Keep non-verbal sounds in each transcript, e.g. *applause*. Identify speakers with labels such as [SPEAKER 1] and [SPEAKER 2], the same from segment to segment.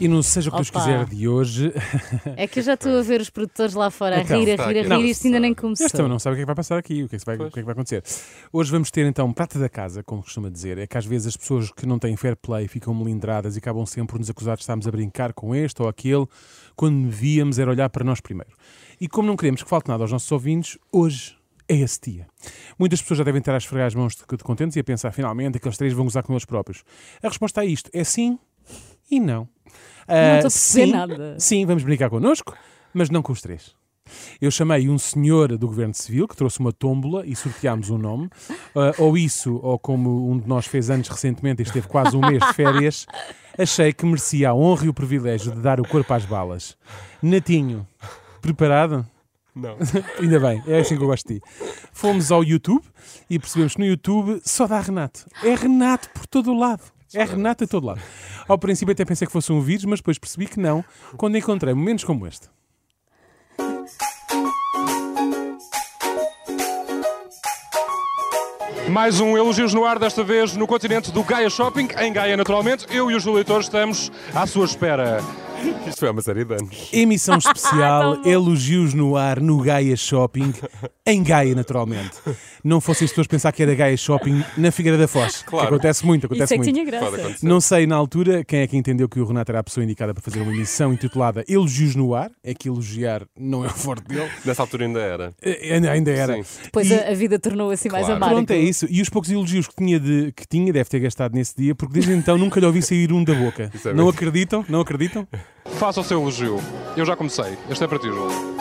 [SPEAKER 1] E não seja o que Deus quiser de hoje.
[SPEAKER 2] É que eu já estou a ver os produtores lá fora a
[SPEAKER 1] Então,
[SPEAKER 2] rir, a rir, a rir,
[SPEAKER 3] Não,
[SPEAKER 2] isto ainda nem começou.
[SPEAKER 1] Também não sabe o que é que vai passar aqui, o que é que vai, o que é que vai acontecer. Hoje vamos ter então prata da casa, como costuma dizer. É que às vezes as pessoas que não têm fair play ficam melindradas e acabam sempre por nos acusar de estarmos a brincar com este ou aquele, quando devíamos era olhar para nós primeiro. E como não queremos que falte nada aos nossos ouvintes, hoje é esse dia. Muitas pessoas já devem estar a esfregar as mãos de, de contentes e a pensar, finalmente, aqueles três vão gozar com eles próprios. A resposta a isto é sim e não.
[SPEAKER 2] Não
[SPEAKER 1] Ah,
[SPEAKER 2] estou a perceber
[SPEAKER 1] sim,
[SPEAKER 2] nada.
[SPEAKER 1] Sim, vamos brincar connosco, mas não com os três. Eu chamei um senhor do Governo Civil que trouxe uma tómbola e sorteámos um nome. Ah, ou isso, ou como um de nós fez anos recentemente e esteve quase um mês de férias, achei que merecia a honra e o privilégio de dar o corpo às balas. Natinho, preparado?
[SPEAKER 3] Não. *laughs*
[SPEAKER 1] Ainda bem, é assim que eu gosto de ti. Fomos ao YouTube e percebemos que no YouTube só dá Renato. É Renato por todo o lado. É Renato a todo lado. Ao princípio até pensei que fosse um vírus, mas depois percebi que não, quando encontrei momentos como este.
[SPEAKER 3] Mais um Elogios no Ar, desta vez no continente do Gaia Shopping, em Gaia, naturalmente. Eu e o Júlio Leitor estamos à sua espera. Isto foi há uma série de anos.
[SPEAKER 1] Emissão *laughs* especial, elogios no ar no Gaia Shopping, em Gaia, naturalmente. Não fossem as pessoas pensar que era Gaia Shopping na Figueira da Foz.
[SPEAKER 3] Claro.
[SPEAKER 1] Acontece muito,
[SPEAKER 2] Isso
[SPEAKER 1] acontece
[SPEAKER 2] é que
[SPEAKER 1] muito.
[SPEAKER 2] tinha graça.
[SPEAKER 1] Não sei na altura quem é que entendeu que o Renato era a pessoa indicada para fazer uma emissão intitulada Elogios no Ar. É que elogiar não é o forte dele.
[SPEAKER 3] Nessa altura ainda era.
[SPEAKER 1] Eh, Ainda era.
[SPEAKER 3] Sim.
[SPEAKER 2] Depois
[SPEAKER 1] E-
[SPEAKER 2] a, vida tornou assim mais
[SPEAKER 3] Claro.
[SPEAKER 2] amarga.
[SPEAKER 1] Pronto, é isso. E os poucos elogios que tinha, de, que tinha deve ter gastado nesse dia, porque desde então nunca lhe ouvi sair um da boca.
[SPEAKER 3] Isso é
[SPEAKER 1] não acreditam? Não acreditam?
[SPEAKER 3] Faça o seu elogio. Eu já comecei. Este é para ti, Júlio.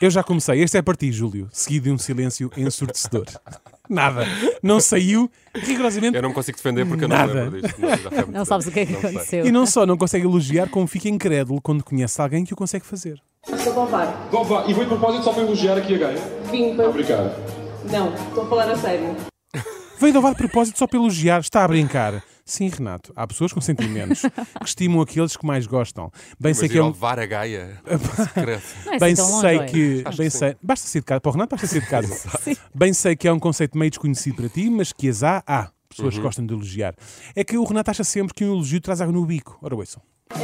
[SPEAKER 1] Eu já comecei. Este é para ti, Júlio. Seguido de um silêncio ensurdecedor. Nada. Não saiu rigorosamente.
[SPEAKER 3] Eu não me consigo defender porque eu não
[SPEAKER 1] Nada.
[SPEAKER 3] lembro disto. Não,
[SPEAKER 2] Não sabes o que é que.
[SPEAKER 3] Não sei.
[SPEAKER 2] aconteceu.
[SPEAKER 1] E não só não consegue elogiar, como fica incrédulo quando conhece alguém que o consegue fazer.
[SPEAKER 4] Estou a.
[SPEAKER 3] Então vá, e vou de propósito só para elogiar aqui a Gaia.
[SPEAKER 4] Vim para.
[SPEAKER 3] Obrigado.
[SPEAKER 4] Não, estou a falar a sério.
[SPEAKER 1] Veio de de propósito só para elogiar. Está a brincar. Sim, Renato. Há pessoas com sentimentos *laughs* que estimam aqueles que mais gostam. Bem
[SPEAKER 3] Mas
[SPEAKER 1] sei que
[SPEAKER 3] ir
[SPEAKER 1] é um...
[SPEAKER 3] levar a Gaia.
[SPEAKER 2] Não é assim
[SPEAKER 1] Bem
[SPEAKER 2] longe,
[SPEAKER 1] sei
[SPEAKER 2] olha.
[SPEAKER 1] que. Bem
[SPEAKER 3] que sim.
[SPEAKER 1] sei, basta sair de casa. Para o Renato, basta sair de casa. *laughs* Bem sei que é um conceito meio desconhecido para ti, mas que as há, há. Pessoas
[SPEAKER 3] Uhum.
[SPEAKER 1] que gostam de elogiar. É que o Renato acha sempre que um elogio traz água no bico. Ora, ouçam.
[SPEAKER 4] É?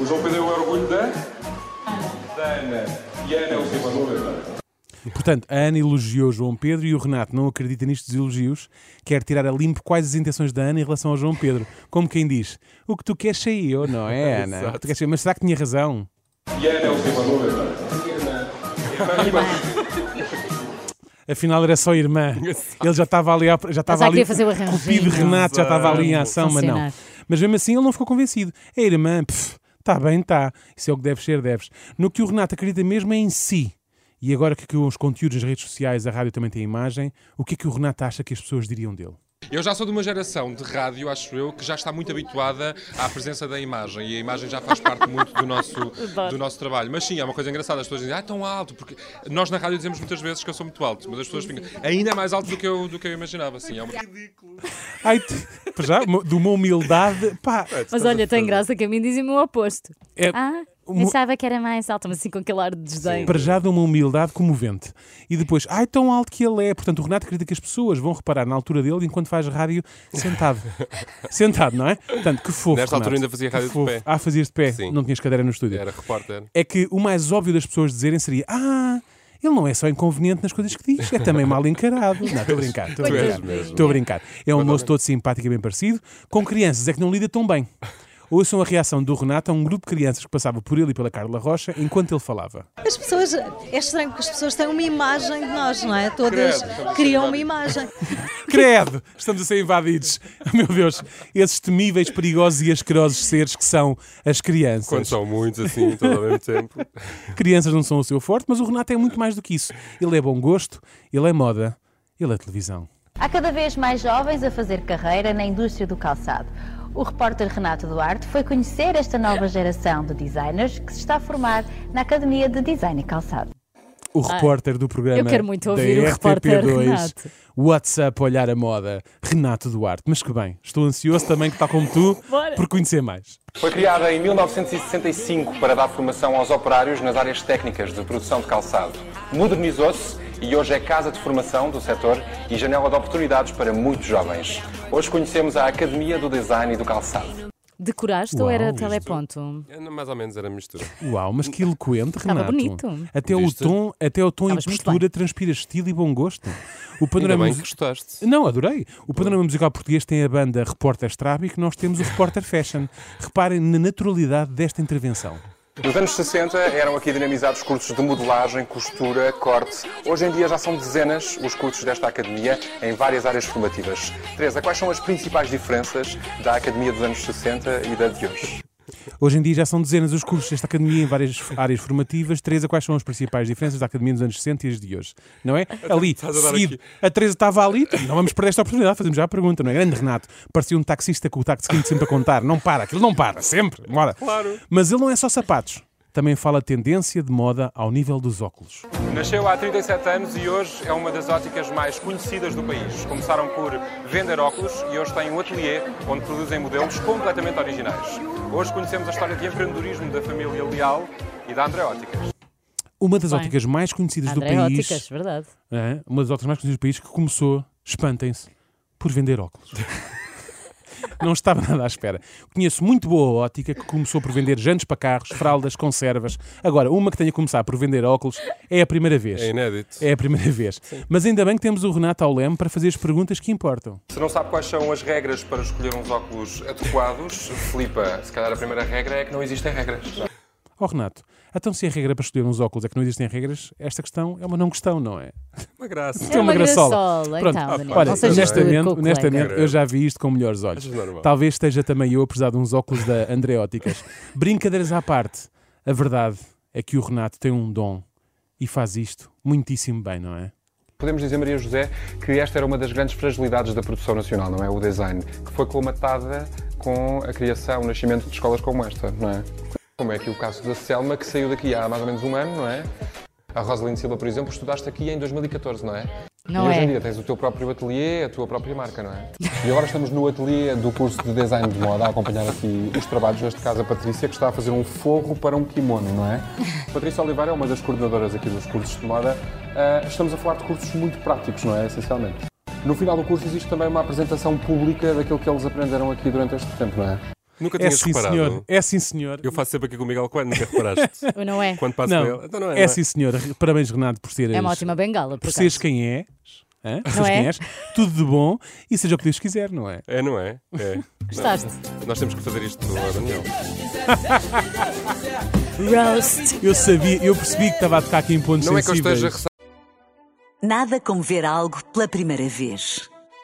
[SPEAKER 3] O João Pedro é o orgulho da? Da Ana. E a Ana é o seu orgulho.
[SPEAKER 1] Portanto, a Ana elogiou João Pedro e o Renato não acredita nestes elogios, quer tirar a limpo quais as intenções da Ana em relação ao João Pedro. Como quem diz: O que tu queres sei eu, não é, *laughs* Ana?
[SPEAKER 3] Exato.
[SPEAKER 1] Tu queres ser- Mas será que tinha razão?
[SPEAKER 3] E Ana é o. *laughs*
[SPEAKER 1] Afinal era só irmã. Ele já estava ali, a- já estava ali.
[SPEAKER 2] fazer o
[SPEAKER 1] o cupido
[SPEAKER 2] arranjinho.
[SPEAKER 1] Renato já estava ali em ação, mas não. Mas mesmo assim ele não ficou convencido. A irmã, está bem, está. Isso é o que deve ser, deves. No que o Renato acredita mesmo é em si. E agora que com os conteúdos nas redes sociais, a rádio também tem imagem, o que é que o Renato acha que as pessoas diriam dele?
[SPEAKER 3] Eu já sou de uma geração de rádio, acho eu, que já está muito habituada à presença da imagem e a imagem já faz parte muito do nosso, *laughs* do nosso trabalho. Mas sim, é uma coisa engraçada. As pessoas dizem, ah, tão alto, porque nós na rádio dizemos muitas vezes que eu sou muito alto, mas as pessoas ficam ainda mais alto do que eu, do que eu imaginava. Sim, é uma...
[SPEAKER 1] Ai, te- para já, de uma humildade, pá.
[SPEAKER 2] Mas olha, tem graça que a mim dizem-me o oposto.
[SPEAKER 1] É,
[SPEAKER 2] Ah, pensava que era mais alta, mas assim com aquele ar de desdém.
[SPEAKER 1] para já de uma humildade comovente. E depois, ai, tão alto que ele é. Portanto, o Renato acredita que as pessoas vão reparar na altura dele enquanto faz rádio sentado. *laughs* sentado, não é? Portanto, que fofo.
[SPEAKER 3] Nesta altura ainda fazia rádio de pé.
[SPEAKER 1] Ah, fazias de pé.
[SPEAKER 3] Sim.
[SPEAKER 1] Não tinhas cadeira no estúdio.
[SPEAKER 3] Era repórter.
[SPEAKER 1] é que o mais óbvio das pessoas dizerem seria: Ah, ele não é só inconveniente nas coisas que diz, é também mal encarado. Não, estou a brincar, estou a brincar.
[SPEAKER 3] mesmo.
[SPEAKER 1] Estou a brincar. É um moço todo simpático e bem parecido. Com crianças é que não lida tão bem. Ouçam a reação do Renato a um grupo de crianças que passava por ele e pela Carla Rocha enquanto ele falava.
[SPEAKER 5] As pessoas, é estranho porque as pessoas têm uma imagem de nós, não é? Todas
[SPEAKER 3] Credo,
[SPEAKER 5] criam uma imagem. *laughs*
[SPEAKER 1] Credo! Estamos a ser invadidos. *laughs* Meu Deus, esses temíveis, perigosos e asquerosos seres que são as crianças.
[SPEAKER 3] Quando são muitos assim, todos ao mesmo tempo. *laughs*
[SPEAKER 1] Crianças não são o seu forte, mas o Renato é muito mais do que isso. Ele é bom gosto, ele é moda, ele é televisão.
[SPEAKER 6] Há cada vez mais jovens a fazer carreira na indústria do calçado. O repórter Renato Duarte foi conhecer esta nova geração de designers que se está a formar na Academia de Design e Calçado.
[SPEAKER 1] O repórter do programa
[SPEAKER 2] eu quero muito
[SPEAKER 1] da
[SPEAKER 2] ouvir o repórter
[SPEAKER 1] RTP2,
[SPEAKER 2] Renato.
[SPEAKER 1] WhatsApp Olhar a Moda, Renato Duarte. Mas que bem, estou ansioso também, que tal como tu, *laughs*
[SPEAKER 2] Bora.
[SPEAKER 1] por conhecer mais.
[SPEAKER 3] Foi criada em 1965 para dar formação aos operários nas áreas técnicas de produção de calçado. Modernizou-se e hoje é casa de formação do setor e janela de oportunidades para muitos jovens. Hoje conhecemos a Academia do Design e do Calçado.
[SPEAKER 2] Decoraste ou
[SPEAKER 1] Uau,
[SPEAKER 2] era
[SPEAKER 1] isto-
[SPEAKER 2] teleponto?
[SPEAKER 7] É, Mais ou menos era mistura.
[SPEAKER 1] Uau, mas que eloquente,
[SPEAKER 2] Estava
[SPEAKER 1] Renato.
[SPEAKER 2] bonito.
[SPEAKER 1] Até o
[SPEAKER 7] Viste?
[SPEAKER 1] tom, até o tom e
[SPEAKER 2] Estavas muito
[SPEAKER 1] postura transpira estilo e bom gosto. O
[SPEAKER 7] Ainda
[SPEAKER 1] panorama
[SPEAKER 7] bem que gostaste.
[SPEAKER 1] Não, adorei. O panorama musical português tem a banda Repórter Strabic e nós temos o Repórter Fashion. Reparem na naturalidade desta intervenção.
[SPEAKER 3] Nos anos 60 eram aqui dinamizados cursos de modelagem, costura, corte. Hoje em dia já são dezenas os cursos desta academia em várias áreas formativas. Teresa, quais são as principais diferenças da academia dos anos 60 e da de hoje?
[SPEAKER 1] Hoje em dia já são dezenas os cursos desta academia em várias áreas formativas. Teresa, quais são as principais diferenças da academia dos anos 60 e as de hoje? Não é? Ali,
[SPEAKER 7] a
[SPEAKER 1] seguido.
[SPEAKER 7] aqui.
[SPEAKER 1] A Teresa estava ali. Não vamos perder esta oportunidade, fazemos já a pergunta, não é? Grande Renato. Parecia um taxista com o táxi seguinte sempre a contar. Não para, aquilo não para, sempre. Bora.
[SPEAKER 7] Claro.
[SPEAKER 1] Mas ele não é só sapatos. Também fala tendência de moda ao nível dos óculos.
[SPEAKER 3] Nasceu há 37 anos e hoje é uma das óticas mais conhecidas do país. Começaram por vender óculos e hoje têm um ateliê onde produzem modelos completamente originais. Hoje conhecemos a história de empreendedorismo da família Leal e da André Óticas.
[SPEAKER 1] Uma das
[SPEAKER 2] Bem,
[SPEAKER 1] óticas mais conhecidas do
[SPEAKER 2] André
[SPEAKER 1] país.
[SPEAKER 2] Óticas, verdade.
[SPEAKER 1] é, uma das óticas mais conhecidas do país que começou, espantem-se, por vender óculos. *laughs* Não estava nada à espera. Conheço muito boa ótica que começou por vender jantes para carros, fraldas, conservas. Agora, uma que tenha começado por vender óculos é a primeira vez.
[SPEAKER 7] É inédito.
[SPEAKER 1] É a primeira vez. Mas ainda bem que temos o Renato ao leme para fazer as perguntas que importam.
[SPEAKER 3] Se não sabe quais são as regras para escolher uns óculos adequados, Filipa, se calhar a primeira regra é que não existem regras.
[SPEAKER 1] Ó Renato, então se a regra para escolher uns óculos é que não existem regras, esta questão é uma não questão, não é?
[SPEAKER 7] Uma graça.
[SPEAKER 1] Tem
[SPEAKER 2] uma
[SPEAKER 1] graçola.
[SPEAKER 2] graçola,
[SPEAKER 1] Pronto,
[SPEAKER 2] então, Daniel,
[SPEAKER 1] olha, honestamente, honestamente eu já vi isto com melhores olhos. Talvez esteja também eu a precisar de uns óculos da André Óticas. *laughs* Brincadeiras à parte, a verdade é que o Renato tem um dom e faz isto muitíssimo bem, não é?
[SPEAKER 3] Podemos dizer, Maria José, que esta era uma das grandes fragilidades da produção nacional, não é? O design, que foi colmatada com a criação, o nascimento de escolas como esta, não é? Como é aqui o caso da Selma, que saiu daqui há mais ou menos um ano, não é? A Rosalind Silva, por exemplo, estudaste aqui em 2014, não é?
[SPEAKER 2] Não
[SPEAKER 3] e hoje
[SPEAKER 2] é?
[SPEAKER 3] em dia tens o teu próprio ateliê, a tua própria marca, não é? E agora estamos no ateliê do curso de design de moda a acompanhar aqui os trabalhos, neste caso a Patrícia, que está a fazer um forro para um kimono, não é? *laughs* Patrícia Oliveira é uma das coordenadoras aqui dos cursos de moda. Ah, estamos a falar de cursos muito práticos, não é? Essencialmente. No final do curso existe também uma apresentação pública daquilo que eles aprenderam aqui durante este tempo, não é?
[SPEAKER 7] Nunca
[SPEAKER 1] É
[SPEAKER 7] tinhas
[SPEAKER 1] sim,
[SPEAKER 7] reparado.
[SPEAKER 1] senhor. É sim, senhor.
[SPEAKER 7] Eu faço sempre aqui com o Miguel quando nunca reparaste. *laughs*
[SPEAKER 2] Ou não é?
[SPEAKER 7] quando passo
[SPEAKER 1] Não,
[SPEAKER 7] com ele. Então não é,
[SPEAKER 1] é,
[SPEAKER 7] não é?
[SPEAKER 1] sim, senhor. Parabéns, Renato, por seres,
[SPEAKER 2] É uma ótima bengala, por
[SPEAKER 1] por seres quem és. hã?
[SPEAKER 2] Não é?
[SPEAKER 1] quem és. Tudo de bom e seja o que Deus quiser, não é?
[SPEAKER 7] É, não é? É. *laughs*
[SPEAKER 2] Gostaste?
[SPEAKER 7] Nós temos que fazer isto, não é, Daniel? *laughs*
[SPEAKER 2] Roast.
[SPEAKER 1] Eu sabia, eu percebi que estava a tocar aqui em pontos
[SPEAKER 7] Não é que eu
[SPEAKER 1] sensíveis.
[SPEAKER 7] esteja
[SPEAKER 8] Nada como ver algo pela primeira vez.